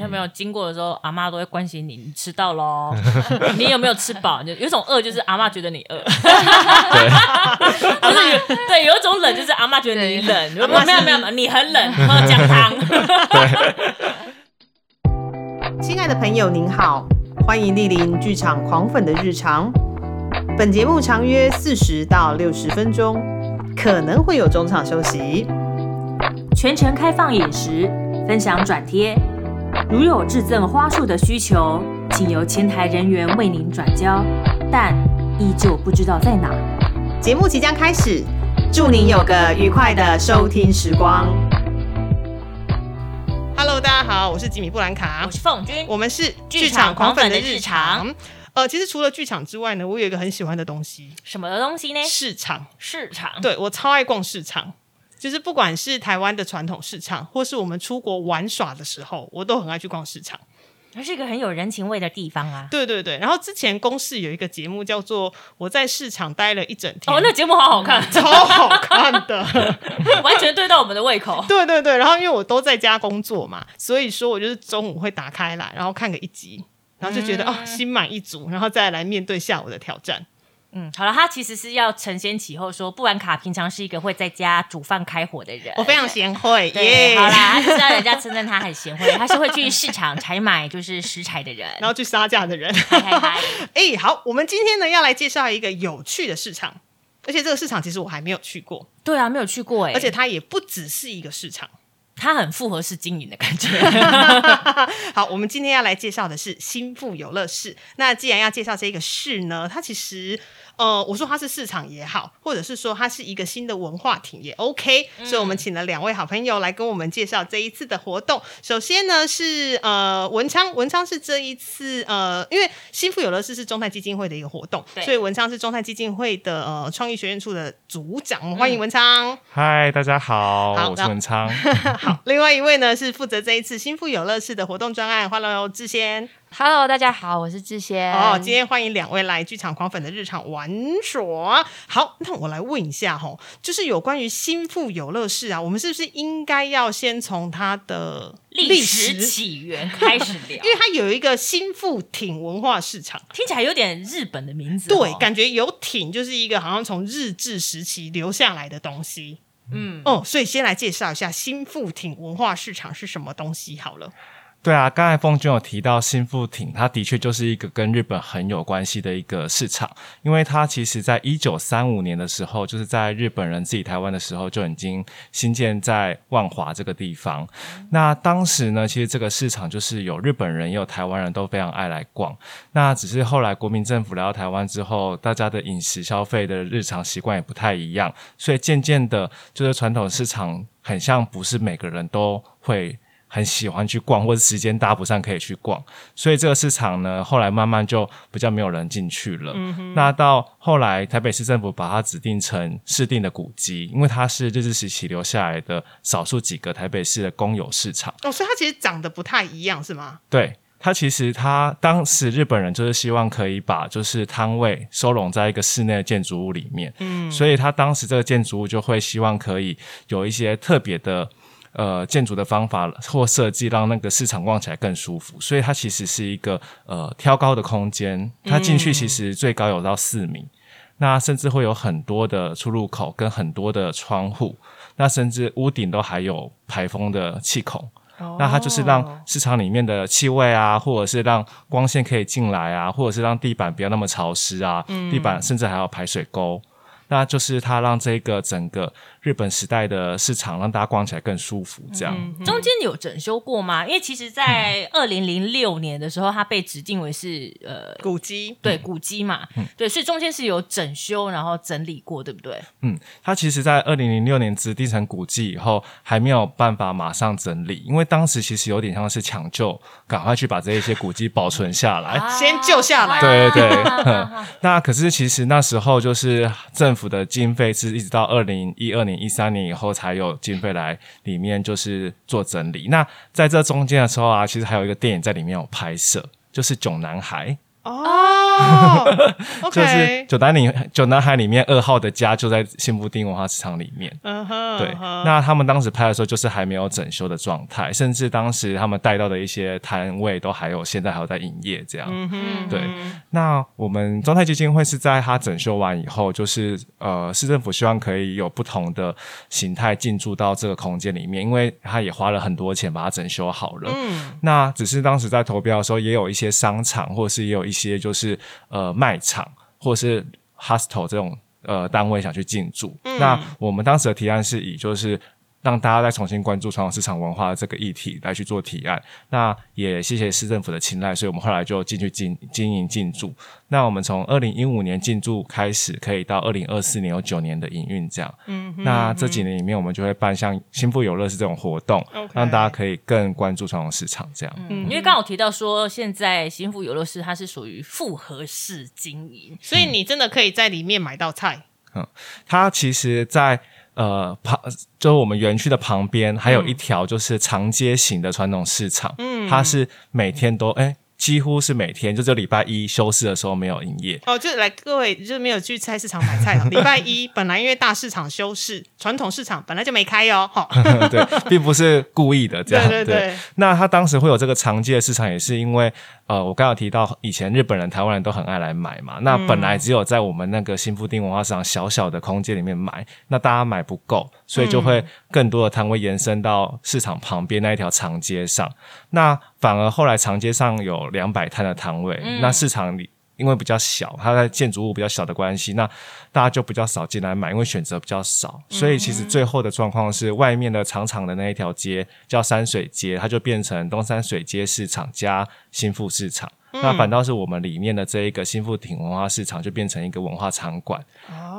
他没有经过的时候，阿妈都会关心你，你吃到喽？你有没有吃饱？就有一种饿，就是阿妈觉得你饿。就是有对，有一种冷，就是阿妈觉得你冷。没有没有没有，你很冷，喝姜汤。亲爱的朋友，您好，欢迎莅临剧场狂粉的日常。本节目长约四十到六十分钟，可能会有中场休息。全程开放饮食，分享转贴。如有致赠花束的需求，请由前台人员为您转交，但依旧不知道在哪。节目即将开始，祝您有个愉快的收听时光。Hello，大家好，我是吉米布兰卡，我是凤君，我们是剧场狂粉的日常。呃，其实除了剧场之外呢，我有一个很喜欢的东西，什么东西呢？市场，市场。对我超爱逛市场，就是不管是台湾的传统市场，或是我们出国玩耍的时候，我都很爱去逛市场。它是一个很有人情味的地方啊！对对对，然后之前公视有一个节目叫做《我在市场待了一整天》，哦，那节目好好看，超好看的，完全对到我们的胃口。对对对，然后因为我都在家工作嘛，所以说我就是中午会打开来，然后看个一集。然后就觉得哦，心满意足，然后再来面对下午的挑战。嗯，好了，他其实是要承先启后，说布兰卡平常是一个会在家煮饭开火的人，我非常贤惠。对，好啦，他就是要人家称赞他很贤惠，他是会去市场采买就是食材的人，然后去杀价的人。哎，好，我们今天呢要来介绍一个有趣的市场，而且这个市场其实我还没有去过。对啊，没有去过哎，而且它也不只是一个市场。它很复合式经营的感觉。好，我们今天要来介绍的是新富有乐市。那既然要介绍这个市呢，它其实。呃，我说它是市场也好，或者是说它是一个新的文化体也 OK，所以我们请了两位好朋友来跟我们介绍这一次的活动。首先呢是呃文昌，文昌是这一次呃，因为新富有乐市是中泰基金会的一个活动，所以文昌是中泰基金会的呃创意学院处的组长，我们欢迎文昌。嗨，大家好，我是文昌。好，另外一位呢是负责这一次新富有乐市的活动专案，欢迎志先。Hello，大家好，我是志先。哦，今天欢迎两位来剧场狂粉的日常玩耍。好，那我来问一下哈，就是有关于新富游乐市啊，我们是不是应该要先从它的历史起源开始聊？因为它有一个新富町文化市场，听起来有点日本的名字。对，感觉有町就是一个好像从日治时期留下来的东西。嗯，哦，所以先来介绍一下新富町文化市场是什么东西好了。对啊，刚才凤君有提到新富町，它的确就是一个跟日本很有关系的一个市场，因为它其实在一九三五年的时候，就是在日本人自己台湾的时候就已经新建在万华这个地方。那当时呢，其实这个市场就是有日本人也有台湾人都非常爱来逛。那只是后来国民政府来到台湾之后，大家的饮食消费的日常习惯也不太一样，所以渐渐的，就是传统市场很像不是每个人都会。很喜欢去逛，或者时间搭不上可以去逛，所以这个市场呢，后来慢慢就比较没有人进去了。那到后来，台北市政府把它指定成市定的古迹，因为它是日治时期留下来的少数几个台北市的公有市场。哦，所以它其实长得不太一样，是吗？对，它其实它当时日本人就是希望可以把就是摊位收拢在一个室内的建筑物里面，嗯，所以它当时这个建筑物就会希望可以有一些特别的。呃，建筑的方法或设计让那个市场逛起来更舒服，所以它其实是一个呃挑高的空间。它进去其实最高有到四米，那甚至会有很多的出入口跟很多的窗户，那甚至屋顶都还有排风的气孔。那它就是让市场里面的气味啊，或者是让光线可以进来啊，或者是让地板不要那么潮湿啊，地板甚至还有排水沟。那就是它让这个整个日本时代的市场让大家逛起来更舒服，这样。中间有整修过吗？因为其实，在二零零六年的时候，它被指定为是呃古迹，对古迹嘛，对，所以中间是有整修然后整理过，对不对？嗯，它其实，在二零零六年指定成古迹以后，还没有办法马上整理，因为当时其实有点像是抢救，赶快去把这一些古迹保存下来，先救下来。对对对。那可是其实那时候就是政府。府的经费是一直到二零一二年、一三年以后才有经费来里面就是做整理。那在这中间的时候啊，其实还有一个电影在里面有拍摄，就是《囧男孩》哦。哦就是九男里九男孩里面二号的家就在新布丁文化市场里面。嗯哼，对那他们当时拍的时候，就是还没有整修的状态，甚至当时他们带到的一些摊位都还有，现在还有在营业这样。嗯哼，对，那我们中泰基金会是在它整修完以后，就是呃，市政府希望可以有不同的形态进驻到这个空间里面，因为它也花了很多钱把它整修好了。嗯那只是当时在投标的时候，也有一些商场，或者是也有一些就是呃卖场，或者是 hostel 这种呃单位想去进驻。那我们当时的提案是以就是。让大家再重新关注传统市场文化的这个议题来去做提案，那也谢谢市政府的青睐，所以我们后来就进去经经营进驻。那我们从二零一五年进驻开始，可以到二零二四年有九年的营运这样。嗯哼，那这几年里面，我们就会办像新富有乐是这种活动让大家可以更关注传统市场这样。嗯，因为刚刚有提到说，现在新富游乐是它是属于复合式经营，所以你真的可以在里面买到菜。嗯它其实在，呃旁，就是我们园区的旁边，还有一条就是长街型的传统市场，嗯它是每天都哎。几乎是每天，就只有礼拜一休市的时候没有营业。哦，就来各位就是没有去菜市场买菜哦。礼拜一 本来因为大市场休市，传统市场本来就没开哦。哈、对，并不是故意的这样。对对对那他当时会有这个长街的市场，也是因为呃，我刚刚有提到以前日本人、台湾人都很爱来买嘛。那本来只有在我们那个新富町文化市场小小的空间里面买，那大家买不够，所以就会更多的摊位延伸到市场旁边那一条长街上。那反而后来长街上有两百摊的摊位，那市场里。因为比较小，它在建筑物比较小的关系，那大家就比较少进来买，因为选择比较少，所以其实最后的状况是，外面的长长的那一条街叫山水街，它就变成东山水街市场加新富市场。那反倒是我们里面的这一个新富町文化市场，就变成一个文化场馆。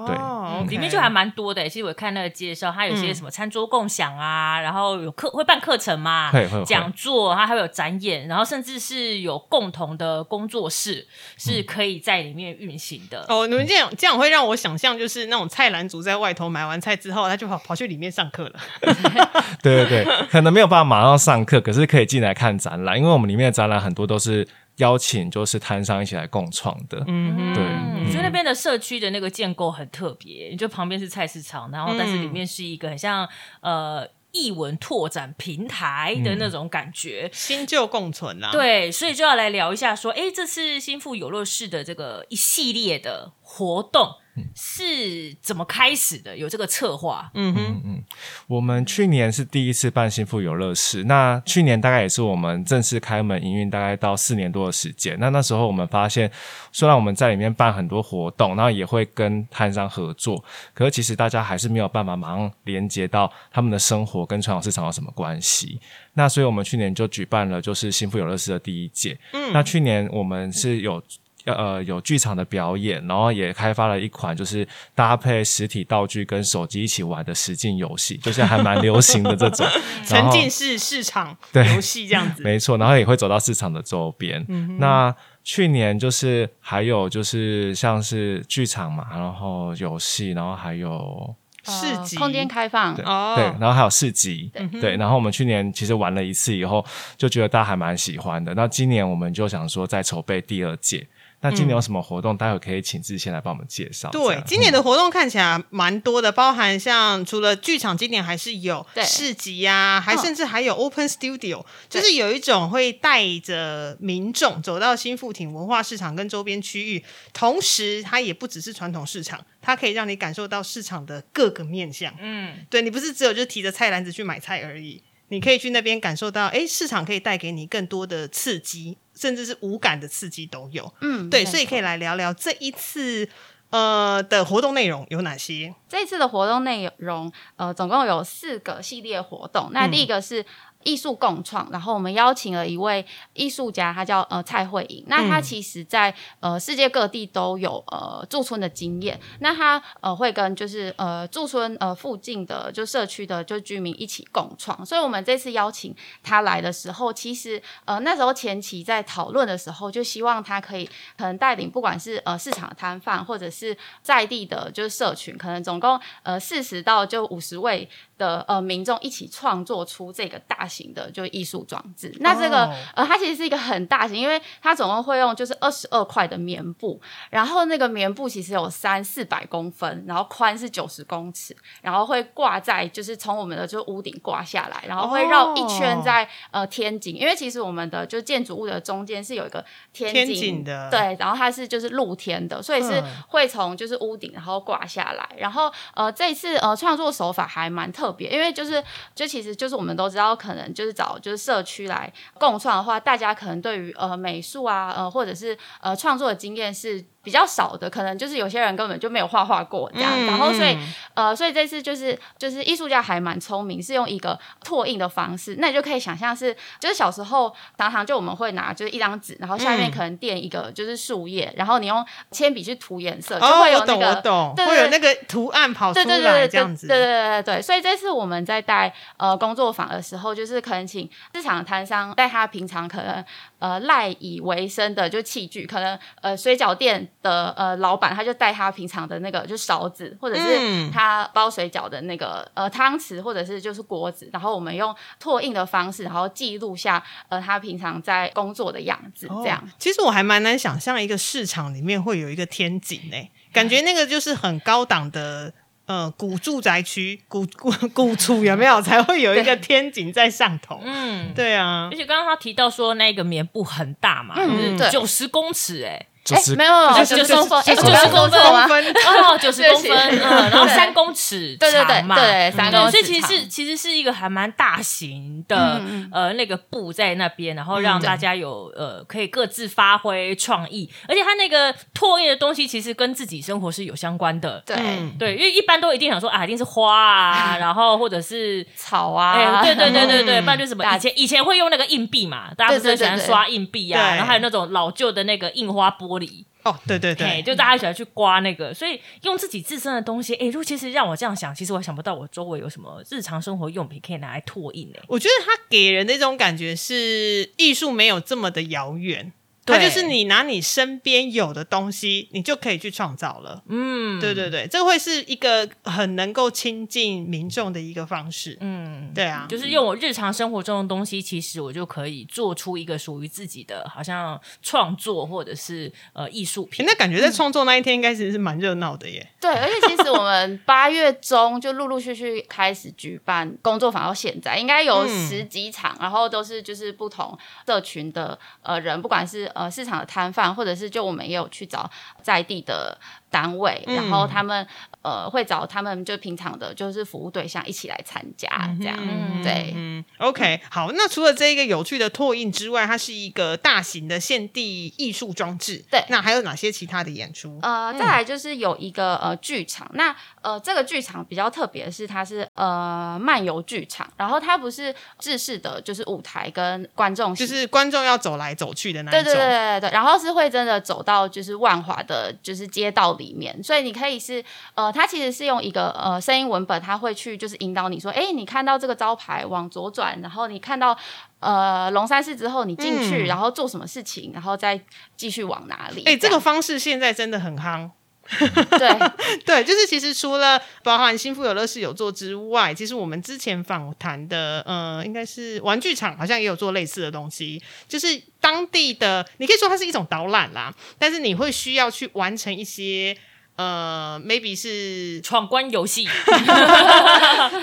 对哦，里面就还蛮多的。其实我看那个介绍，它有些什么餐桌共享啊，然后有课会办课程嘛会会会，讲座，它还会有展演，然后甚至是有共同的工作室是可以在里面运行的。哦，你们这样这样会让我想象，就是那种菜篮族在外头买完菜之后，他就跑跑去里面上课了。对对对，可能没有办法马上上课，可是可以进来看展览，因为我们里面的展览很多都是邀请就是摊商一起来共创的。嗯对嗯，所以那边的社区的那个建构很特别，你就旁边是菜市场，然后但是里面是一个很像呃艺文拓展平台的那种感觉。新旧共存啊。，对，所以就要来聊一下，说，哎，这次新富有乐市的这个一系列的活动是怎么开始的？有这个策划，嗯哼，我们去年是第一次办幸福游乐室，那去年大概也是我们正式开门营运大概到四年多的时间。那那时候我们发现，虽然我们在里面办很多活动，然后也会跟摊商合作，可是其实大家还是没有办法马上连接到他们的生活跟传统市场有什么关系。那所以我们去年就举办了就是新富游乐室的第一届。嗯，那去年我们是有。呃，有剧场的表演，然后也开发了一款就是搭配实体道具跟手机一起玩的实境游戏，就是还蛮流行的这种 沉浸式市场对游戏这样子。没错，然后也会走到市场的周边。嗯那去年就是还有就是像是剧场嘛，然后游戏，然后还有市集呃空间开放，对、哦对，然后还有市集，对，然后我们去年其实玩了一次以后，就觉得大家还蛮喜欢的。那今年我们就想说再筹备第二届。那今年有什么活动？待会可以请志先来帮我们介绍。这对，今年的活动看起来蛮多的，包含像除了剧场，今年还是有市集呀、还嗯甚至还有 Open Studio，就是有一种会带着民众走到新富町文化市场跟周边区域，同时它也不只是传统市场，它可以让你感受到市场的各个面向。嗯，对你不是只有就提着菜篮子去买菜而已，你可以去那边感受到，哎，市场可以带给你更多的刺激，甚至是无感的刺激都有。嗯，对，所以可以来聊聊这一次呃的活动内容有哪些？这次的活动内容，呃，总共有四个系列活动。那第一个是艺术共创，然后我们邀请了一位艺术家，他叫呃蔡慧颖。那他其实在呃世界各地都有呃驻村的经验。那他呃会跟就是呃驻村呃附近的就社区的就居民一起共创。所以我们这次邀请他来的时候，其实呃那时候前期在讨论的时候，就希望他可以可能带领不管是呃市场的摊贩或者是在地的就是社群，可能总共呃四十到就五十位的呃民众一起创作出这个大型的就艺术装置。那这个、哦呃，它其实是一个很大型，因为它总共会用就是二十二块的棉布，然后那个棉布其实有三四百公分，然后宽是九十公尺，然后会挂在就是从我们的就屋顶挂下来，然后会绕一圈哦。在、呃天井，因为其实我们的就建筑物的中间是有一个天天井井的。对，然后它是就是露天的，所以是嗯。会从就是屋顶然后挂下来，然后呃这一次呃创作手法还蛮特因为就是就其实就是我们都知道，可能就是找就是社区来共创的话，大家可能对于呃美术啊呃或者是呃创作的经验是比较少的，可能就是有些人根本就没有画画过这样，嗯然后所以嗯呃，所以这次就是就是艺术家还蛮聪明，是用一个拓印的方式，那你就可以想象是就是小时候常常就我们会拿就是一张纸，然后下面嗯。可能垫一个就是树叶，然后你用铅笔去涂颜色，就哦，会有那我懂，我个。懂，对对会有那个图案跑出对对对对来这样子。对对对对对，所以这次我们在带呃工作坊的时候，就是可能请市场摊商带他平常可能呃赖以为生的就器具，可能呃水饺店的呃老板他就带他平常的那个就勺子，或者是嗯他包水饺的那个呃汤匙，或者是就是锅子，然后我们用拓印的方式，然后记录下呃他平常在工作的样子，这样哦。其实我还蛮难想象一个市场里面会有一个天井诶、感觉那个就是很高档的。呃，古住宅区、古古古厝有没有才会有一个天井在上头？嗯。对啊而，且刚刚他提到说那个棉布很大嘛，嗯对九十公尺哎、就是没有九十公分，哎，就是我刚刚说错了吗？分哦，九十公分，嗯，然后三公尺对对对长嘛，对三公尺所以其实是其实是一个还蛮大型的、呃那个布在那边，然后让嗯。大家有、呃可以各自发挥创意，而且它那个拓印的东西其实跟自己生活是有相关的。对，嗯。对，因为一般都一定想说啊，一定是花啊，然后或者是 草啊，哎、对对对对对，嗯。不然就什么以前以前会用那个硬币嘛，大家不是很喜欢对对。对对刷硬币啊，然后还有那种老旧的那个印花玻璃，哦，对对嘿，对，就大家喜欢去刮那个，所以用自己自身的东西，哎，如果其实让我这样想，其实我想不到我周围有什么日常生活用品可以拿来拓印诶。我觉得它给人的一种感觉是艺术没有这么的遥远，它就是你拿你身边有的东西，你就可以去创造了。嗯，对对对，这会是一个很能够亲近民众的一个方式。嗯，对啊，就是用我日常生活中的东西，其实我就可以做出一个属于自己的，好像创作或者是呃艺术品。诶那感觉在创作那一天应该是是蛮热闹的耶。对，而且其实我们 八月中就陆陆续续开始举办工作坊，到现在应该有嗯十几场，然后都是就是不同社群的呃人，不管是呃市场的摊贩，或者是就我们也有去找在地的单位，嗯然后他们呃会找他们就平常的就是服务对象一起来参加，这样、嗯对。嗯，OK，好，那除了这一个有趣的拓印之外，它是一个大型的现地艺术装置。对那还有哪些其他的演出？呃，再来就是有一个呃剧场，那呃这个剧场比较特别的是，它是呃漫游剧场，然后它不是制式的，就是舞台跟观众就是观众要走来走去的那一种。对对对对对，然后是会真的走到就是万华的，就是街道里面，所以你可以是呃，它其实是用一个呃声音文本，它会去就是引导你说，哎，你看到这个招牌往左转，然后你看到呃龙山寺之后，你进去，嗯然后做什么事情，然后再继续往哪里？哎、这个方式现在真的很夯。对 对，就是其实除了包含新富有乐事有做之外，其实我们之前访谈的，呃，应该是玩具厂好像也有做类似的东西，就是当地的，你可以说它是一种导览啦，但是你会需要去完成一些。呃，maybe 是闯关游戏，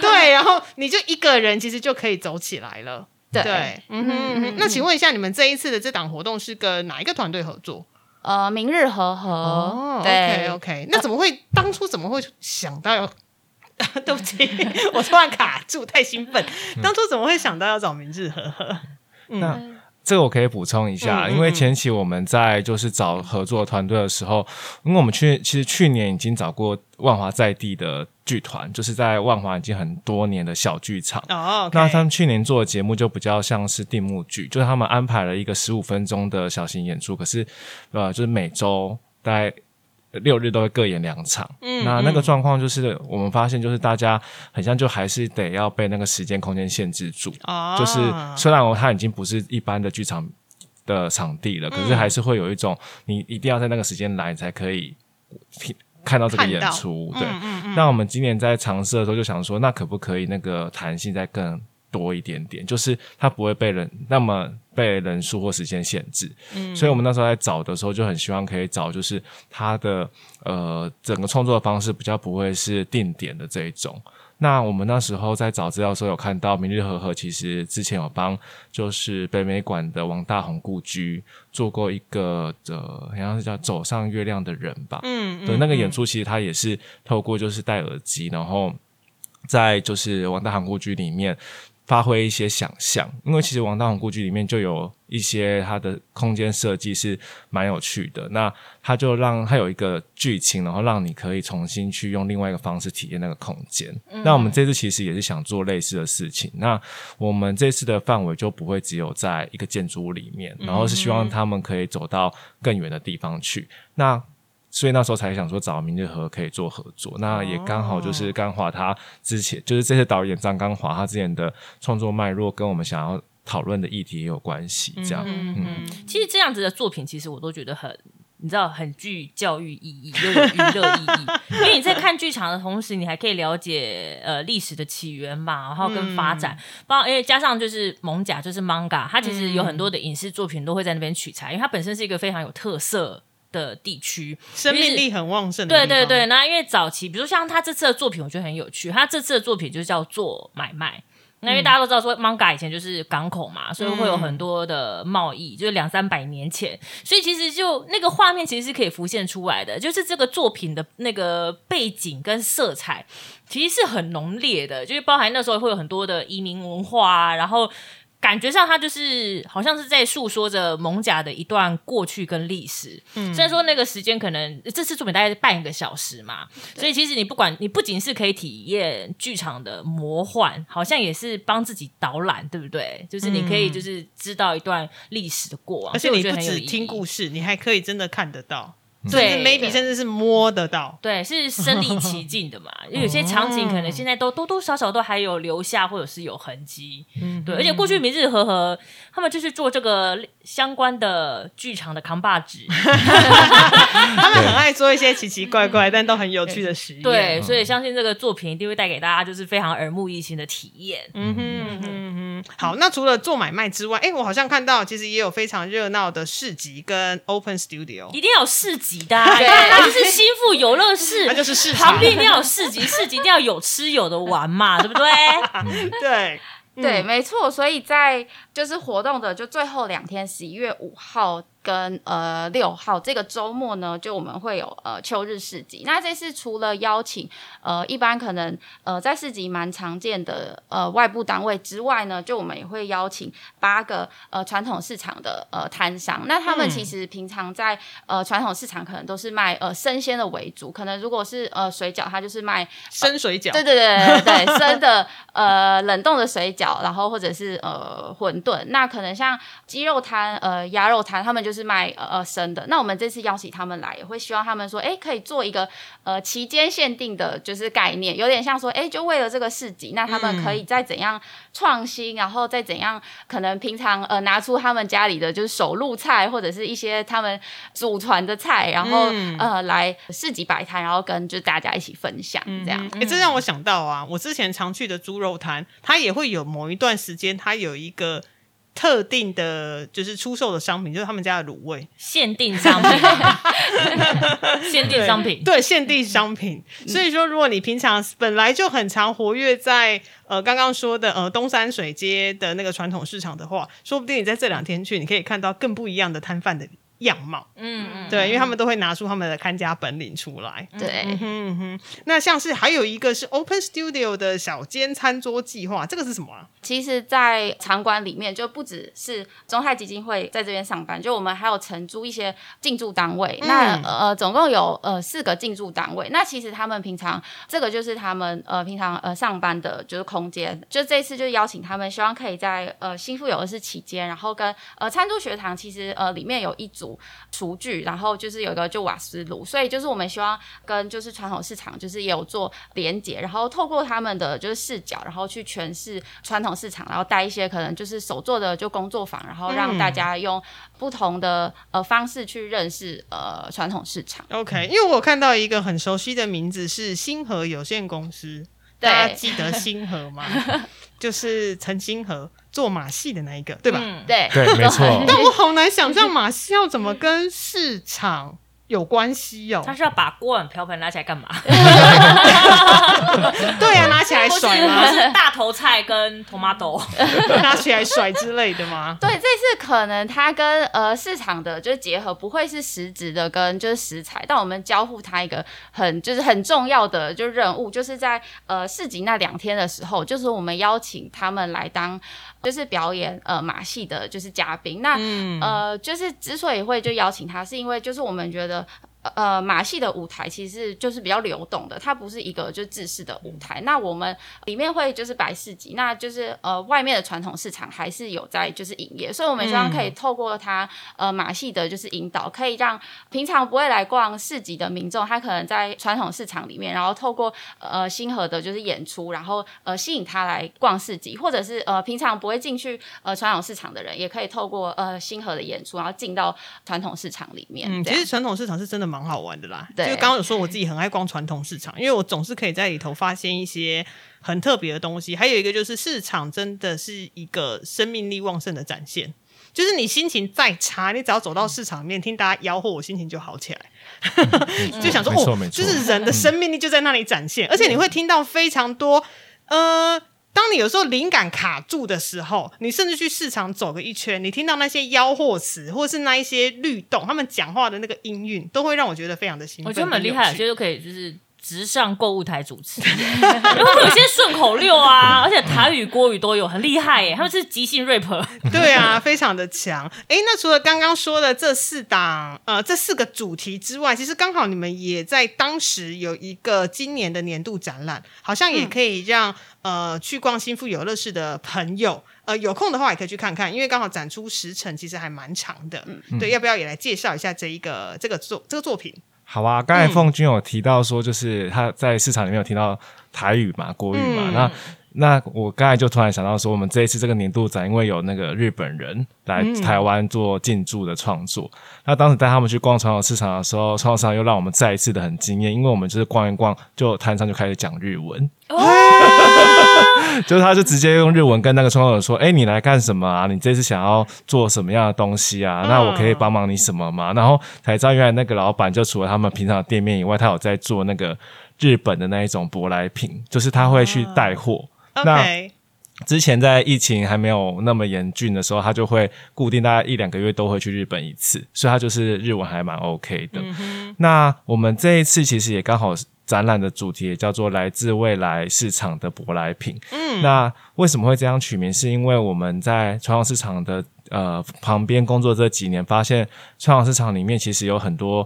对，然后你就一个人其实就可以走起来了。对对，嗯哼嗯哼。那请问一下，你们这一次的这档活动是跟哪一个团队合作？呃，明日和和哦对，OK OK，那怎么会当初怎么会想到要？对不起，我突然卡住，太兴奋。当初怎么会想到要找明日和和？那这个我可以补充一下，嗯嗯因为前期我们在就是找合作团队的时候，因为我们去其实去年已经找过万华在地的剧团，就是在万华已经很多年的小剧场。哦那他们去年做的节目就比较像是定目剧，就是他们安排了一个十五分钟的小型演出，可是呃，就是每周大概六日都会各演两场。嗯那那个状况就是我们发现，就是大家很像就还是得要被那个时间空间限制住。哦，就是虽然它已经不是一般的剧场的场地了，可是还是会有一种你一定要在那个时间来才可以听看到这个演出。对，嗯嗯嗯那我们今年在尝试的时候就想说，那可不可以那个弹性再更多一点点？就是它不会被人那么被人数或时间限制。嗯，所以我们那时候在找的时候就很希望可以找，就是它的呃整个创作的方式比较不会是定点的这一种。那我们那时候在找资料的时候有看到明日和和，其实之前有帮就是北美馆的王大红故居做过一个呃，好像是叫走上月亮的人吧，嗯对，那个演出其实他也是透过就是戴耳机，然后在就是王大航故居里面发挥一些想象，因为其实王大航故居里面就有一些它的空间设计是蛮有趣的，那它就让它有一个剧情，然后让你可以重新去用另外一个方式体验那个空间。那我们这次其实也是想做类似的事情，那我们这次的范围就不会只有在一个建筑物里面，然后是希望他们可以走到更远的地方去。那所以那时候才想说找明日和可以做合作，那也刚好就是刚华他之前就是这些导演张刚华他之前的创作脉络跟我们想要讨论的议题也有关系，这样。嗯嗯。其实这样子的作品，其实我都觉得很。你知道很具教育意义，又有娱乐意义，因为你在看剧场的同时，你还可以了解呃历史的起源嘛，然后跟发展，包、因为加上就是蒙甲就是 manga，它其实有很多的影视作品都会在那边取材，因为它本身是一个非常有特色的地区，生命力很旺盛的。对对对，那因为早期，比如像他这次的作品，我觉得很有趣。他这次的作品就叫做买卖。那因为大家都知道说，manga 以前就是港口嘛，所以会有很多的贸易，就是两三百年前，所以其实就那个画面其实是可以浮现出来的，就是这个作品的那个背景跟色彩其实是很浓烈的，就是包含那时候会有很多的移民文化啊，然后。感觉上，它就是好像是在诉说着蒙甲的一段过去跟历史。嗯，虽然说那个时间可能这次作品大概是半个小时嘛，所以其实你不管你不仅是可以体验剧场的魔幻，好像也是帮自己导览，对不对？就是你可以就是知道一段历史的过往，而且你不只听故事，你还可以真的看得到，对甚至 maybe 甚至是摸得到。对，是身临其境的嘛。因 为有些场景可能现在都多多少少都还有留下，或者是有痕迹。嗯对，而且过去明日和和他们就是做这个相关的剧场的扛把子。他们很爱做一些奇奇怪怪但都很有趣的实验。对，所以相信这个作品一定会带给大家就是非常耳目一新的体验。嗯哼嗯哼嗯，好，那除了做买卖之外，哎，我好像看到其实也有非常热闹的市集跟 Open Studio，一定要有市集的、啊，它就是心腹游乐室，那就是市场。旁边一定要有市集，市集一定要有吃有的玩嘛，对不对？对对，没错，所以在就是活动的就最后两天，十一月五号跟呃六号这个周末呢，就我们会有呃秋日市集。那这次除了邀请呃一般可能呃在市集蛮常见的呃外部单位之外呢，就我们也会邀请八个呃传统市场的呃摊商。那他们其实平常在呃传统市场可能都是卖呃生鲜的为主，可能如果是呃水饺，它就是卖生水饺，对对对对对，生的呃冷冻的水饺，然后或者是呃馄饨。那可能像鸡肉摊、呃鸭肉摊，他们就是卖呃呃生的。那我们这次邀请他们来，也会希望他们说，哎，可以做一个呃期间限定的，就是概念，有点像说，哎，就为了这个市集，那他们可以再怎样创新，然后再怎样，可能平常呃拿出他们家里的就是手路菜，或者是一些他们祖传的菜，然后、呃来市集摆摊，然后跟就大家一起分享这样。哎、这让我想到啊，我之前常去的猪肉摊，它也会有某一段时间，它有一个特定的，就是出售的商品，就是他们家的卤味，限定商品，限定商品，对，限定商品。所以说，如果你平常本来就很常活跃在呃刚刚说的呃东山水街的那个传统市场的话，说不定你在这两天去，你可以看到更不一样的摊贩的样貌。嗯嗯，对，因为他们都会拿出他们的看家本领出来。对，嗯哼哼，那像是还有一个是 Open Studio 的小间餐桌计划，这个是什么啊？其实，在场馆里面就不只是中泰基金会在这边上班，就我们还有承租一些进驻单位。那呃，总共有呃四个进驻单位。那其实他们平常这个就是他们呃平常呃上班的就是空间。就这次就邀请他们，希望可以在呃新富有的是期间，然后跟呃餐桌学堂，其实呃里面有一组组厨具，然后就是有一个就瓦斯炉，所以就是我们希望跟就是传统市场就是也有做连接，然后透过他们的就是视角，然后去诠释传统市场，然后带一些可能就是手做的就工作坊，然后让大家用不同的呃方式去认识呃传统市场。OK，因为我看到一个很熟悉的名字是星河有限公司，对大家记得星河吗？就是陈星河做马戏的那一个，对吧？嗯，对对没错 但我好难想象马戏要怎么跟市场有关系哦。他是要把锅碗瓢盆拿起来干嘛？对啊，拿起来甩吗？是大头菜跟 tomato？拿起来甩之类的吗？对，这次可能它跟呃市场的就是结合，不会是实质的跟就是食材，但我们交付它一个很就是很重要的就任务，就是在呃市集那两天的时候，就是我们邀请他们来当就是表演呃马戏的就是嘉宾。那、呃就是之所以会就邀请他，是因为就是我们觉得。呃，马戏的舞台其实就是比较流动的，它不是一个就制式的舞台。那我们里面会就是摆市集，那就是呃外面的传统市场还是有在就是营业，所以我们希望可以透过它呃马戏的就是引导，可以让平常不会来逛市集的民众，他可能在传统市场里面，然后透过呃星河的就是演出，然后呃吸引他来逛市集，或者是呃平常不会进去呃传统市场的人，也可以透过呃星河的演出，然后进到传统市场里面。嗯，其实传统市场是真的蛮好玩的啦。对就刚刚有说我自己很爱逛传统市场，因为我总是可以在里头发现一些很特别的东西。还有一个就是市场真的是一个生命力旺盛的展现。就是你心情再差，你只要走到市场里面听大家吆喝，我心情就好起来。就想说哦，没错没错就是人的生命力就在那里展现，而且你会听到非常多呃。当你有时候灵感卡住的时候，你甚至去市场走个一圈，你听到那些吆喝词，或是那一些律动，他们讲话的那个音韵，都会让我觉得非常的兴奋。我觉得蛮厉害，就可以就是直上购物台主持，因为他们有些顺口溜啊，而且台语、国语都有，很厉害耶。他们是即兴 rap，对啊，非常的强。哎，那除了刚刚说的这四档呃这四个主题之外，其实刚好你们也在当时有一个今年的年度展览，好像也可以让、呃去逛新富游乐室的朋友。呃，有空的话也可以去看看，因为刚好展出时程其实还蛮长的。对，要不要也来介绍一下这一个这个作这个作品？好啊，刚才凤君有提到说，就是他在市场里面有听到台语嘛、国语嘛，嗯。那那我刚才就突然想到说，我们这一次这个年度展，因为有那个日本人来台湾做进驻的创作，那当时带他们去逛传统市场的时候，传统市场又让我们再一次的很惊艳，因为我们就是逛一逛，就摊上就开始讲日文，就是他就直接用日文跟那个创作者说：“哎、你来干什么啊？你这次想要做什么样的东西啊？那我可以帮忙你什么吗？”然后才知道原来那个老板就除了他们平常的店面以外，他有在做那个日本的那一种舶来品，就是他会去带货。那之前在疫情还没有那么严峻的时候，他就会固定大概一两个月都会去日本一次，所以他就是日文还蛮 OK 的。那我们这一次其实也刚好展览的主题也叫做“来自未来市场的舶来品”。嗯，那为什么会这样取名？是因为我们在传统市场的呃旁边工作这几年，发现传统市场里面其实有很多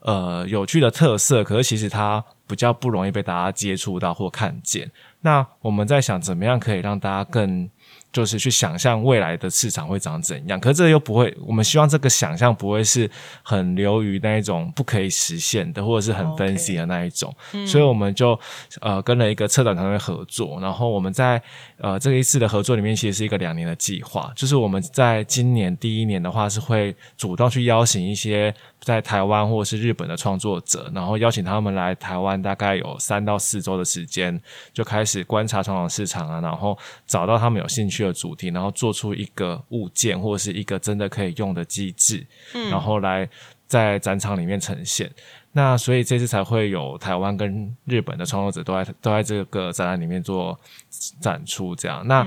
呃有趣的特色，可是其实它比较不容易被大家接触到或看见。那我们在想，怎么样可以让大家更就是去想象未来的市场会长怎样？可是这又不会，我们希望这个想象不会是很流于那一种不可以实现的，或者是很 OK fancy 的那一种。所以我们就呃跟了一个策展团队合作，然后我们在呃这一次的合作里面，其实是一个两年的计划，就是我们在今年第一年的话是会主动去邀请一些在台湾或者是日本的创作者，然后邀请他们来台湾，大概有三到四周的时间，就开始观察传统市场啊，然后找到他们有兴趣的主题，然后做出一个物件或者是一个真的可以用的机制，然后来在展场里面呈现。那所以这次才会有台湾跟日本的创作者都在都在这个展览里面做展出，这样。那、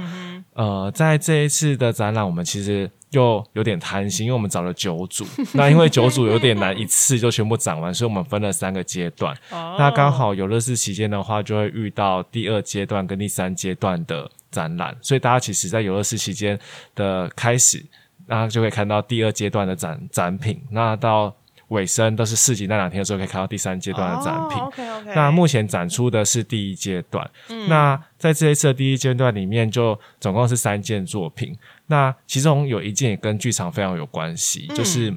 呃，在这一次的展览，我们其实又有点贪心，因为我们找了九组，那因为九组有点难一次就全部展完，所以我们分了三个阶段。那刚好有乐视期间的话，就会遇到第二阶段跟第三阶段的展览，所以大家其实在有乐视期间的开始，那就可以看到第二阶段的展展品，那到尾声都是市集那两天的时候，可以看到第三阶段的展品。OK OK，那目前展出的是第一阶段，那在这一次的第一阶段里面，就总共是三件作品。那其中有一件也跟剧场非常有关系，就是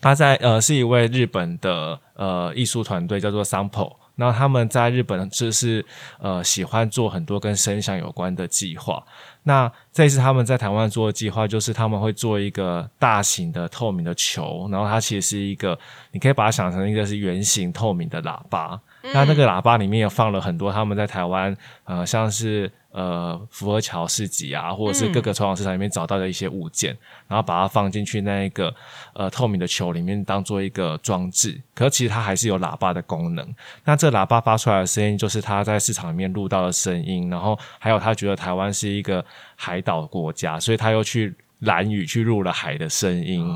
他在呃是一位日本的呃艺术团队，叫做 Sample。那他们在日本就是呃喜欢做很多跟声响有关的计划。那这次他们在台湾做的计划，就是他们会做一个大型的透明的球，然后它其实是一个，你可以把它想成一个是圆形透明的喇叭。那那个喇叭里面也放了很多他们在台湾呃像是。呃，福和桥市集啊，或者是各个传统市场里面找到的一些物件，然后把它放进去那一个呃透明的球里面，当做一个装置。可是其实它还是有喇叭的功能。那这喇叭发出来的声音，就是他在市场里面录到的声音。然后还有他觉得台湾是一个海岛国家，所以他又去蓝雨去入了海的声音。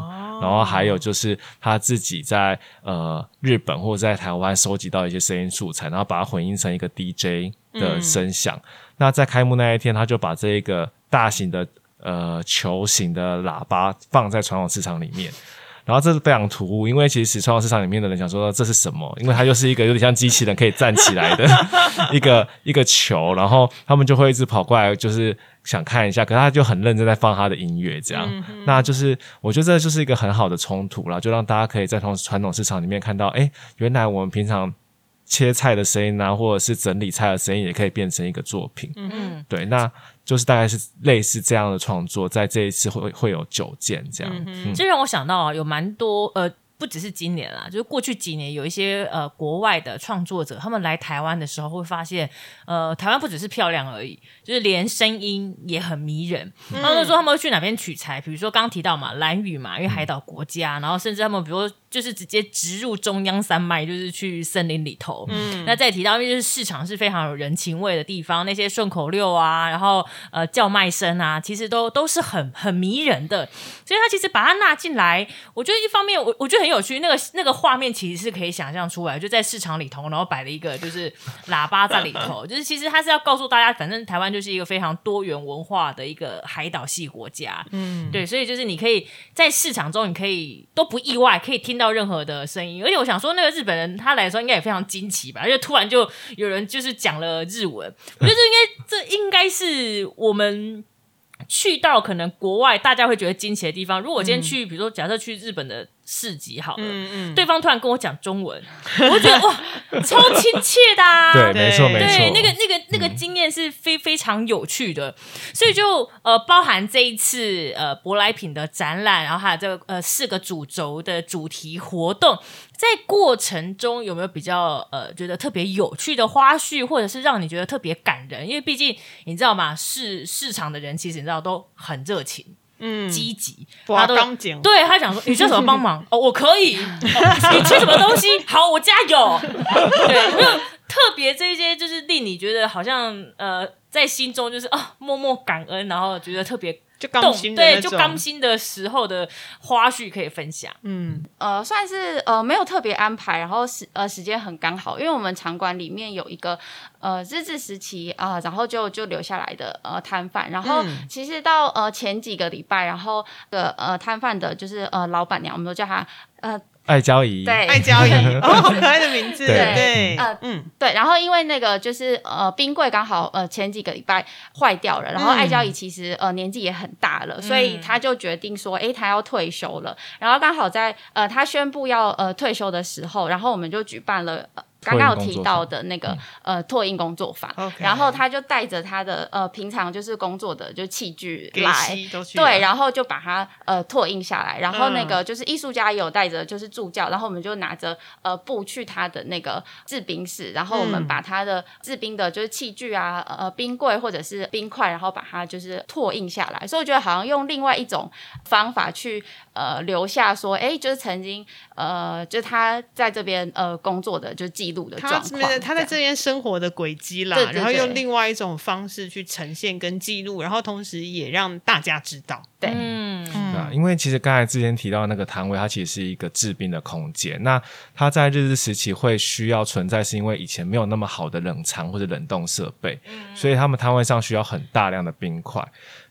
然后还有就是他自己在呃日本或者在台湾收集到一些声音素材，然后把它混音成一个 DJ 的声响。那在开幕那一天，他就把这一个大型的呃球形的喇叭放在传统市场里面，然后这是非常突兀，因为其实传统市场里面的人想说这是什么，因为它就是一个有点像机器人可以站起来的 一个一个球，然后他们就会一直跑过来，就是想看一下，可是他就很认真在放他的音乐，这样，那就是我觉得这就是一个很好的冲突了，就让大家可以在从传统市场里面看到，哎，原来我们平常。切菜的声音啊，或者是整理菜的声音，也可以变成一个作品。嗯，对，那就是大概是类似这样的创作，在这一次会会有九件这样。这让我想到啊，有蛮多呃。不只是今年啦，就是过去几年有一些呃国外的创作者，他们来台湾的时候会发现，呃，台湾不只是漂亮而已，就是连声音也很迷人。他们说他们会去哪边取材，比如说刚刚提到嘛，蓝屿嘛，因为海岛国家，然后甚至他们比如就是直接植入中央山脉，就是去森林里头。嗯，那再提到因为就是市场是非常有人情味的地方，那些顺口溜啊，然后呃叫卖声啊，其实都都是很很迷人的。所以他其实把它纳进来，我觉得一方面我我觉得很有趣，那个那个画面其实是可以想象出来，就在市场里头，然后摆了一个就是喇叭在里头，就是其实他是要告诉大家，反正台湾就是一个非常多元文化的一个海岛系国家，嗯，对，所以就是你可以在市场中，你可以都不意外，可以听到任何的声音，而且我想说，那个日本人他来的时候应该也非常惊奇吧，而且突然就有人就是讲了日文，我觉得这应该这应该是我们。去到可能国外大家会觉得惊奇的地方，如果我今天去，比如说假设去日本的市集好了，对方突然跟我讲中文，我觉得哇，超亲切的，对，没错，没错，对，那个那个那个经验是非非常有趣的，所以就呃包含这一次呃舶来品的展览，然后还有这个呃四个主轴的主题活动。在过程中有没有比较呃觉得特别有趣的花絮，或者是让你觉得特别感人？因为毕竟你知道吗，市市场的人其实你知道都很热情，嗯，积极，他都对他想说 你需要什么帮忙？哦，我可以，你缺什么东西，好，我家有，对，有没有特别这些就是令你觉得好像呃在心中就是哦默默感恩，然后觉得特别。就刚新对，就刚新的时候的花絮可以分享。嗯，呃，算是呃没有特别安排，然后时呃时间很刚好，因为我们场馆里面有一个呃日治时期啊，然后就就留下来的呃摊贩，然后其实到呃前几个礼拜，然后的呃摊贩的就是呃老板娘，我们都叫她呃。爱交易，对，爱交易，哦，好可爱的名字，对，呃，嗯，对，然后因为那个就是呃，冰柜刚好呃前几个礼拜坏掉了，然后爱交易其实呃年纪也很大了，所以他就决定说，哎，他要退休了，然后刚好在呃他宣布要呃退休的时候，然后我们就举办了。刚刚有提到的那个呃拓印工作坊，然后他就带着他的呃平常就是工作的就器具来，对，然后就把它呃拓印下来，然后那个就是艺术家也有带着就是助教，然后我们就拿着呃布去他的那个制冰室，然后我们把他的制冰的就是器具啊呃冰柜或者是冰块，然后把它就是拓印下来，所以我觉得好像用另外一种方法去呃留下说，哎，就是曾经呃就他在这边呃工作的就记。他他在这边生活的轨迹啦，然后用另外一种方式去呈现跟记录，然后同时也让大家知道。对，嗯，对啊，因为其实刚才之前提到那个摊位，它其实是一个制冰的空间。那它在日治时期会需要存在，是因为以前没有那么好的冷藏或者冷冻设备，所以他们摊位上需要很大量的冰块。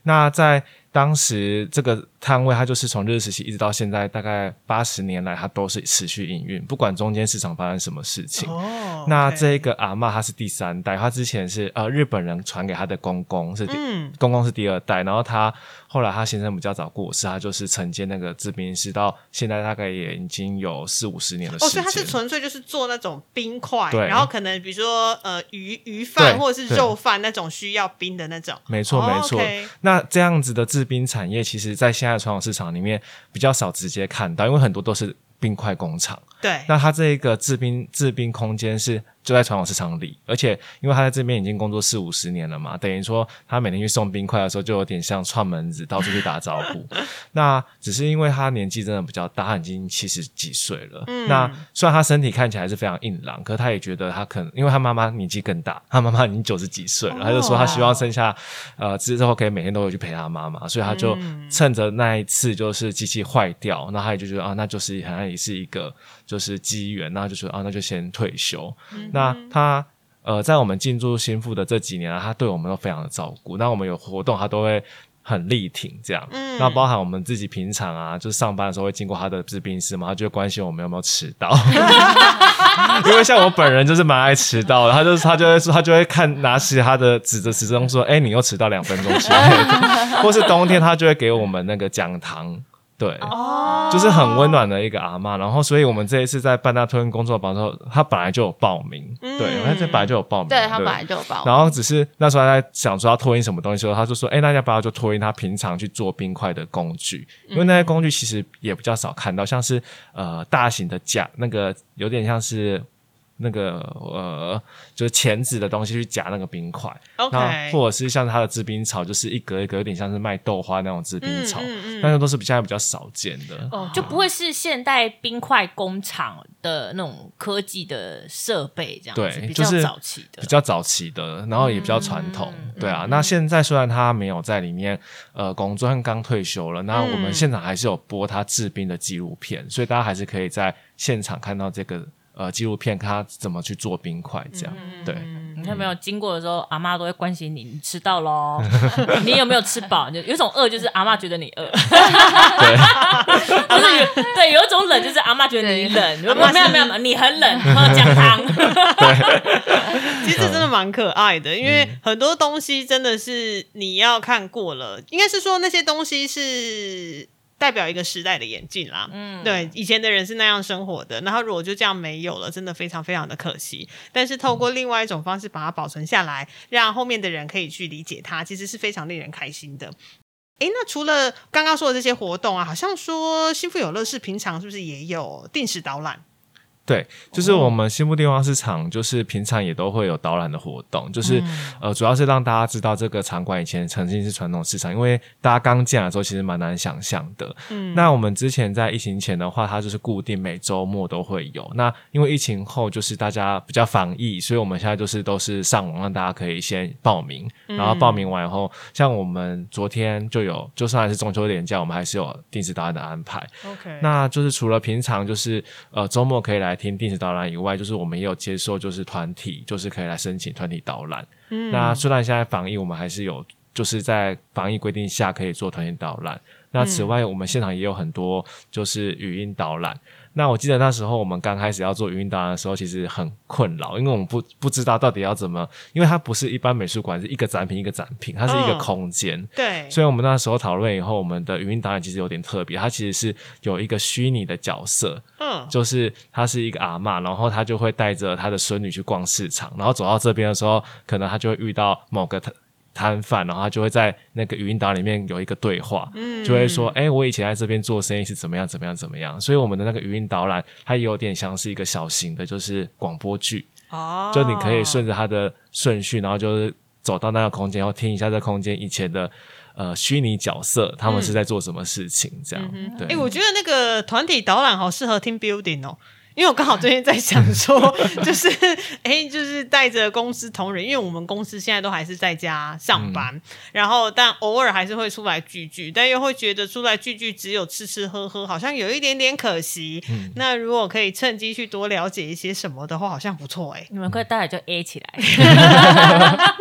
那在当时这个摊位，它就是从日治时期一直到现在，大概八十年来，它都是持续营运，不管中间市场发生什么事情。哦那这个阿嬷她是第三代，她之前是呃日本人传给她的公公是第、嗯公公是第二代，然后她后来他先生比较早过世，他就是承接那个制冰师，到现在大概也已经有四五十年的时间哦，间。所以它是纯粹就是做那种冰块，然后可能比如说呃鱼鱼饭或者是肉饭那种需要冰的那种。没错，哦没错。那这样子的制冰产业，其实在现在的传统市场里面比较少直接看到，因为很多都是冰块工厂。对，那它这一个制冰制冰空间是就在传统市场里，而且因为他在这边已经工作四五十年了嘛，等于说他每天去送冰块的时候，就有点像串门子，到处去打招呼。那只是因为他年纪真的比较大，他已经七十几岁了。嗯那虽然他身体看起来是非常硬朗，可他也觉得他可能因为他妈妈年纪更大，他妈妈已经九十几岁了，他就说他希望剩下呃之后可以每天都有去陪他妈妈，所以他就趁着那一次就是机器坏掉，那他也就觉得啊，那就是好像也是一个就是机缘，那就说啊，那就先退休。那他呃，在我们进驻新富的这几年啊，他对我们都非常的照顾。那我们有活动，他都会很力挺这样。嗯那包含我们自己平常啊，就是上班的时候会经过他的制冰室嘛，他就会关心我们有没有迟到。因为像我本人就是蛮爱迟到的，他就是他就会说，他就会看拿起他的指着时钟说：“哎、你又迟到两分钟之类的。” 或是冬天他就会给我们那个讲堂。对，哦。就是很温暖的一个阿嬷。然后，所以我们这一次在办大推工作坊的时候，他本来就有报名，嗯。对，他这本来就有报名，对他本来就有报名，然后只是那时候他在想说要托运什么东西的时候，他就说：“哎、那要不要就托运他平常去做冰块的工具？因为那些工具其实也比较少看到，像是呃大型的夹，那个有点像是那个呃就是钳子的东西去夹那个冰块，那 OK，或者是像它的制冰槽，就是一格一格，有点像是卖豆花那种制冰槽，嗯嗯嗯那个都是比现在比较少见的。哦，就不会是现代冰块工厂的那种科技的设备这样子，比较对就是早期的比。较早期的，然后也比较传统，对啊。那现在虽然他没有在里面呃工作，他刚退休了，那我们现场还是有播他制冰的纪录片，所以大家还是可以在现场看到这个呃纪录片，看他怎么去做冰块，这样、对。你看没有？经过的时候，阿妈都会关心你，你吃到喽？你有没有吃饱？就有一种饿，就是阿妈觉得你饿；就是有对，有一种冷，就是阿妈觉得你冷。没有没有没有，你很冷，喝姜汤。其实真的蛮可爱的，因为很多东西真的是你要看过了，应该是说那些东西是。代表一个时代的演进啦，嗯，对，以前的人是那样生活的，然后如果就这样没有了，真的非常非常的可惜。但是透过另外一种方式把它保存下来，让后面的人可以去理解它，其实是非常令人开心的。哎，那除了刚刚说的这些活动啊，好像说幸福有乐事平常是不是也有定时导览？对，就是我们新部地方市场，就是平常也都会有导览的活动，就是、呃，主要是让大家知道这个场馆以前曾经是传统市场，因为大家刚进来的时候其实蛮难想象的。嗯，那我们之前在疫情前的话，它就是固定每周末都会有。那因为疫情后就是大家比较防疫，所以我们现在就是都是上网让大家可以先报名，然后报名完以后，像我们昨天就有，就算是中秋连假，我们还是有定时导览的安排。OK，那就是除了平常就是呃周末可以来听定时导览以外，就是我们也有接受就是团体，就是可以来申请团体导览。嗯，那虽然现在防疫，我们还是有就是在防疫规定下可以做团体导览。那此外，我们现场也有很多就是语音导览。那我记得那时候我们刚开始要做语音导览的时候，其实很困扰，因为我们不不知道到底要怎么，因为它不是一般美术馆是一个展品一个展品，它是一个嗯。空间。对，所以我们那时候讨论以后，我们的语音导览其实有点特别，它其实是有一个虚拟的角色，嗯，就是他是一个阿嬷，然后他就会带着他的孙女去逛市场，然后走到这边的时候，可能他就会遇到某个摊摊贩，然后他就会在那个语音导览里面有一个对话，嗯。就会说，哎、我以前在这边做生意是怎么样怎么样怎么样，所以我们的那个语音导览，它有点像是一个小型的，就是广播剧，哦，就你可以顺着它的顺序，然后就是走到那个空间，然后听一下这空间以前的呃虚拟角色他们是在做什么事情，这样、对。哎、我觉得那个团体导览好适合听 building 哦，因为我刚好最近在想说，就是哎，就是带着公司同仁，因为我们公司现在都还是在家上班，然后但偶尔还是会出来聚聚，但又会觉得出来聚聚只有吃吃喝喝，好像有一点点可惜。那如果可以趁机去多了解一些什么的话，好像不错哎。你们可以待会就 A 起来。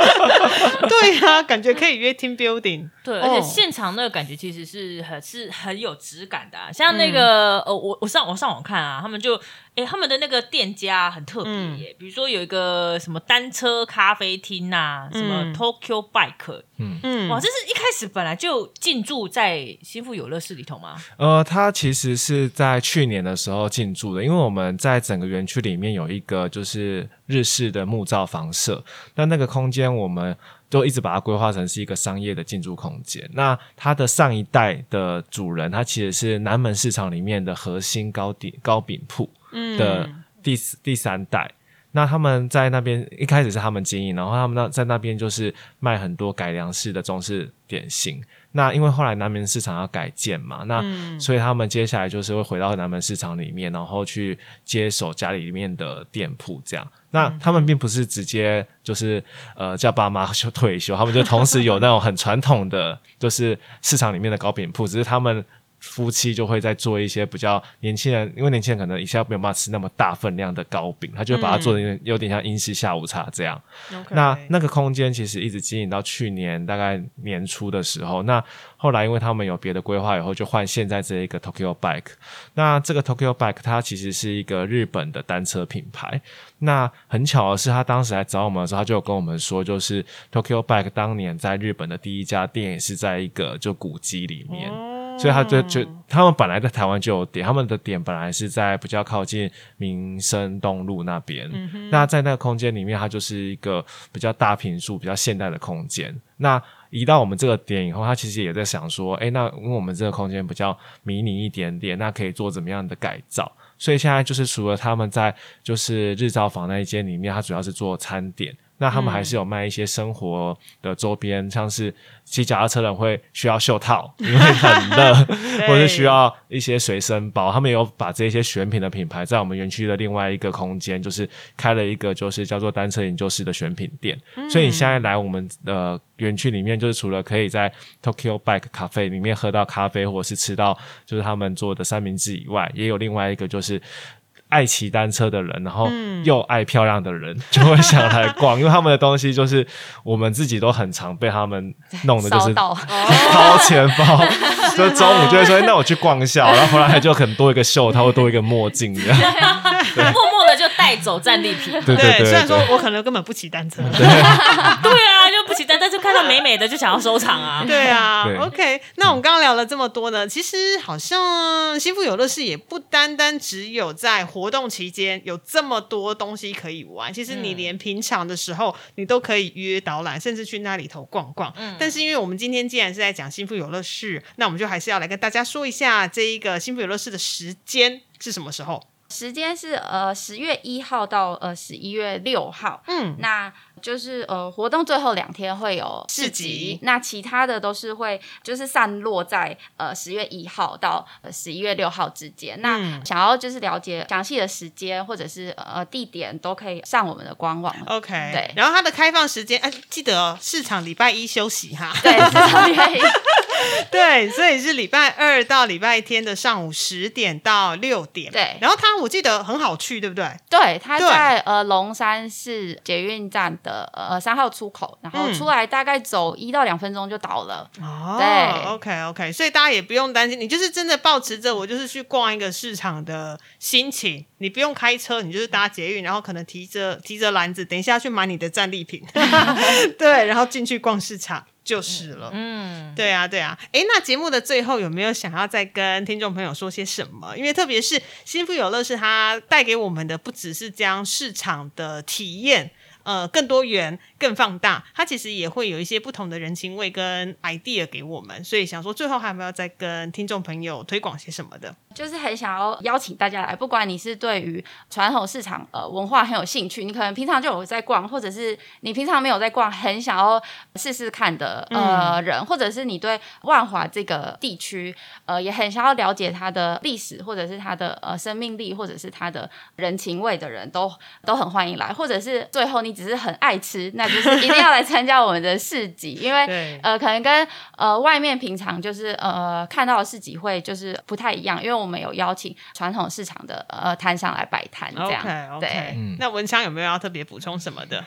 对呀，感觉可以约 team building。对，而且现场那个感觉其实是很是很有质感的，像那个呃，我我上我上网看啊，他们就。哎，他们的那个店家很特别耶，比如说有一个什么单车咖啡厅呐，什么 Tokyo Bike，嗯。嗯，哇，这是一开始本来就进驻在新富游乐室里头吗？呃，它其实是在去年的时候进驻的，因为我们在整个园区里面有一个就是日式的木造房舍，那那个空间我们就一直把它规划成是一个商业的进驻空间。那它的上一代的主人，他其实是南门市场里面的核心糕点糕饼铺。的第第三代，那他们在那边一开始是他们经营，然后他们那在那边就是卖很多改良式的中式点心。那因为后来南门市场要改建嘛，那所以他们接下来就是会回到南门市场里面，然后去接手家里里面的店铺这样。那他们并不是直接就是呃叫爸妈休退休，他们就同时有那种很传统的，就是市场里面的糕饼铺，只是他们。夫妻就会在做一些比较年轻人，因为年轻人可能一下没有办法吃那么大分量的糕饼，他就把它做的有点像英式下午茶这样。那那个空间其实一直经营到去年大概年初的时候，那后来因为他们有别的规划，以后就换现在这一个 Tokyo Bike。那这个 Tokyo Bike 它其实是一个日本的单车品牌。那很巧的是，他当时来找我们的时候，他就跟我们说，就是 Tokyo Bike 当年在日本的第一家店也是在一个就古迹里面。所以他就就他们本来在台湾就有点，他们的点本来是在比较靠近民生东路那边。那在那个空间里面，它就是一个比较大平数、比较现代的空间。那移到我们这个点以后，他其实也在想说，哎，那因为我们这个空间比较迷你一点点，那可以做怎么样的改造？所以现在就是除了他们在就是日照房那一间里面，它主要是做餐点。那他们还是有卖一些生活的周边，像是骑脚踏车人会需要袖套，因为很热，或者是需要一些随身包。他们有把这些选品的品牌在我们园区的另外一个空间，就是开了一个就是叫做单车研究室的选品店。所以你现在来我们的园区里面，就是除了可以在 Tokyo Bike 咖啡里面喝到咖啡，或者是吃到就是他们做的三明治以外，也有另外一个就是。爱骑单车的人，然后又爱漂亮的人，就会想来逛，因为他们的东西就是我们自己都很常被他们弄的，就是 掏钱包，就中午就会说：“那我去逛一下。”然后回来就很多一个袖，他会多一个墨镜，这样。默默的就带走战利品。对对对，虽然说我可能根本不骑单车，对啊，就但是看到美美的就想要收藏啊。对啊，OK。那我们刚刚聊了这么多呢，其实好像新富有乐事也不单单只有在活。动期间有这么多东西可以玩，其实你连平常的时候你都可以约导览，甚至去那里头逛逛。嗯，但是因为我们今天既然是在讲新富有乐事，那我们就还是要来跟大家说一下这一个新富有乐事的时间是什么时候。时间是呃十月一号到呃十一月六号，嗯，那就是呃活动最后两天会有市集，那其他的都是会就是散落在呃十月一号到十一月六号之间。那想要就是了解详细的时间或者是呃地点，都可以上我们的官网。OK，对，然后它的开放时间，哎，记得市场礼拜一休息哈。对，市场礼拜一。对，所以是礼拜二到礼拜天的上午十点到六点。对，然后它我记得很好去，对不对？对，它在呃龙山市捷运站的呃三号出口，然后出来大概走一到两分钟就到了。哦，对，OK OK，所以大家也不用担心，你就是真的保持着我就是去逛一个市场的心情，你不用开车，你就是搭捷运，然后可能提着提着篮子，等一下去买你的战利品，对，然后进去逛市场。就是了，嗯，对啊，对啊，哎，那节目的最后有没有想要再跟听众朋友说些什么？因为特别是新富有乐是它带给我们的，不只是这样市场的体验。呃更多元、更放大，它其实也会有一些不同的人情味跟 idea 给我们。所以想说，最后还有没有再跟听众朋友推广些什么的？就是很想要邀请大家来，不管你是对于传统市场呃文化很有兴趣，你可能平常就有在逛，或者是你平常没有在逛，很想要试试看的呃人，或者是你对万华这个地区呃也很想要了解它的历史，或者是它的呃生命力，或者是它的人情味的人都都很欢迎来，或者是最后你只是很爱吃，那就是 一定要来参加我们的市集，因为呃可能跟呃外面平常就是呃看到的市集会就是不太一样，因为我们有邀请传统市场的呃摊商来摆摊，这样对。那文昌有没有要特别补充什么的？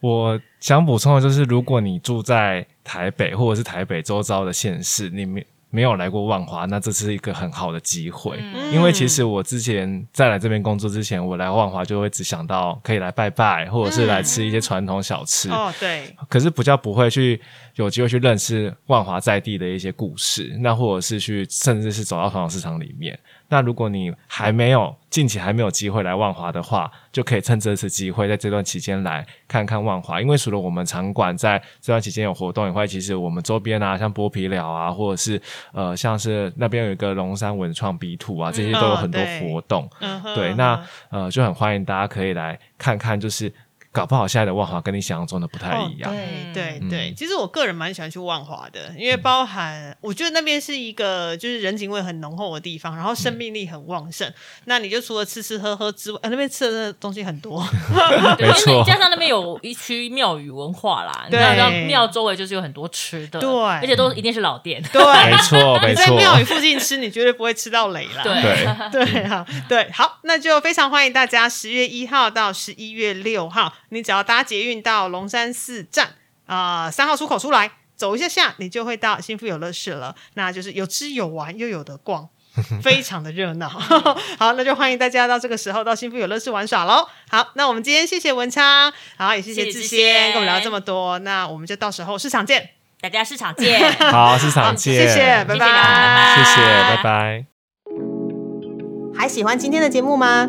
我想补充的就是，如果你住在台北或者是台北周遭的县市，你没没有来过万华，那这是一个很好的机会。嗯因为其实我之前在来这边工作之前，我来万华就会只想到可以来拜拜，或者是来吃一些传统小吃。哦，对，可是比较不会去有机会去认识万华在地的一些故事，那或者是去甚至是走到传统市场里面。那如果你还没有近期还没有机会来万华的话，就可以趁这次机会，在这段期间来看看万华。因为除了我们场馆在这段期间有活动以外，其实我们周边啊，像剥皮寮啊，或者是呃，像是那边有一个龙山文创 B two 啊，这些都有很多活动。对，那呃就很欢迎大家可以来看看，就是搞不好现在的万华跟你想象中的不太一样。哦、对对嗯。对，其实我个人蛮喜欢去万华的，因为包含我觉得那边是一个就是人情味很浓厚的地方，然后生命力很旺盛。那你就除了吃吃喝喝之外，呃、那边吃的东西很多。没错。因为加上那边有一区庙宇文化啦，你对知道庙周围就是有很多吃的，对。而且都一定是老店，对，没错，没你在错。庙宇附近吃，你绝对不会吃到雷啦。对。对，对啊，对，好，那就非常欢迎大家十月一号到十一月六号，你只要搭捷运到龙山寺站啊三、号出口出来，走一下下，你就会到幸福游乐室了。那就是有吃有玩又有的逛。非常的热闹，好，那就欢迎大家到这个时候到幸福游乐室玩耍喽。好，那我们今天谢谢文昌，好，也谢谢志谢谢志先先跟我们聊这么多，那我们就到时候市场见，大家市场见，好，市场见，谢谢，拜拜谢谢，拜拜。还喜欢今天的节目吗？